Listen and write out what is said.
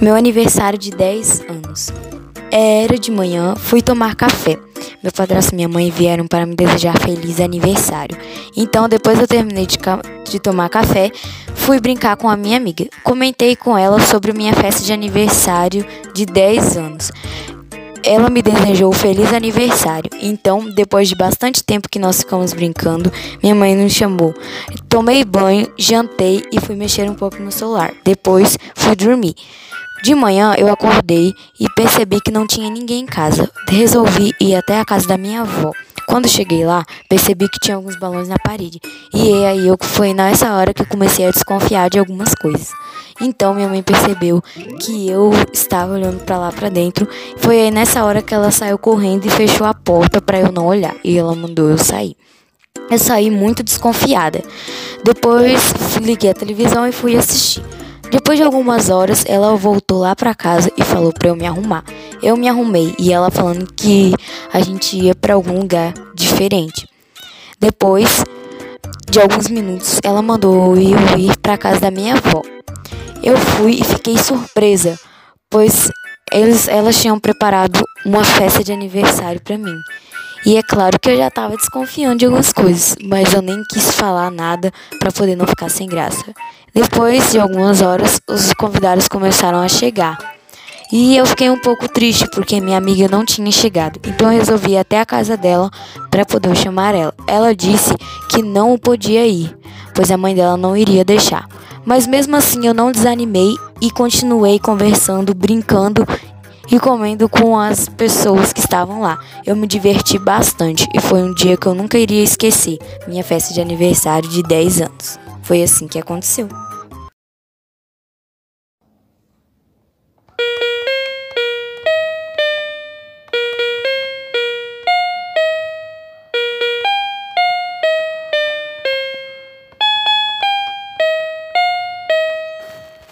Meu aniversário de 10 anos. Era de manhã, fui tomar café. Meu padrasto e minha mãe vieram para me desejar feliz aniversário. Então, depois eu terminei de, de tomar café, fui brincar com a minha amiga. Comentei com ela sobre minha festa de aniversário de 10 anos. Ela me desejou feliz aniversário. Então, depois de bastante tempo que nós ficamos brincando, minha mãe nos chamou. Tomei banho, jantei e fui mexer um pouco no celular. Depois, fui dormir. De manhã eu acordei e percebi que não tinha ninguém em casa. Resolvi ir até a casa da minha avó. Quando cheguei lá, percebi que tinha alguns balões na parede. E aí eu foi nessa hora que comecei a desconfiar de algumas coisas. Então minha mãe percebeu que eu estava olhando para lá para dentro. Foi aí nessa hora que ela saiu correndo e fechou a porta para eu não olhar. E ela mandou eu sair. Eu saí muito desconfiada. Depois liguei a televisão e fui assistir. Depois de algumas horas, ela voltou lá para casa e falou para eu me arrumar. Eu me arrumei e ela falando que a gente ia para algum lugar diferente. Depois de alguns minutos, ela mandou eu ir para casa da minha avó. Eu fui e fiquei surpresa, pois eles, elas tinham preparado uma festa de aniversário para mim. E é claro que eu já estava desconfiando de algumas coisas, mas eu nem quis falar nada para poder não ficar sem graça. Depois de algumas horas, os convidados começaram a chegar. E eu fiquei um pouco triste porque minha amiga não tinha chegado. Então eu resolvi ir até a casa dela para poder chamar ela. Ela disse que não podia ir, pois a mãe dela não iria deixar. Mas mesmo assim eu não desanimei e continuei conversando, brincando e comendo com as pessoas que estavam lá. Eu me diverti bastante e foi um dia que eu nunca iria esquecer minha festa de aniversário de 10 anos. Foi assim que aconteceu.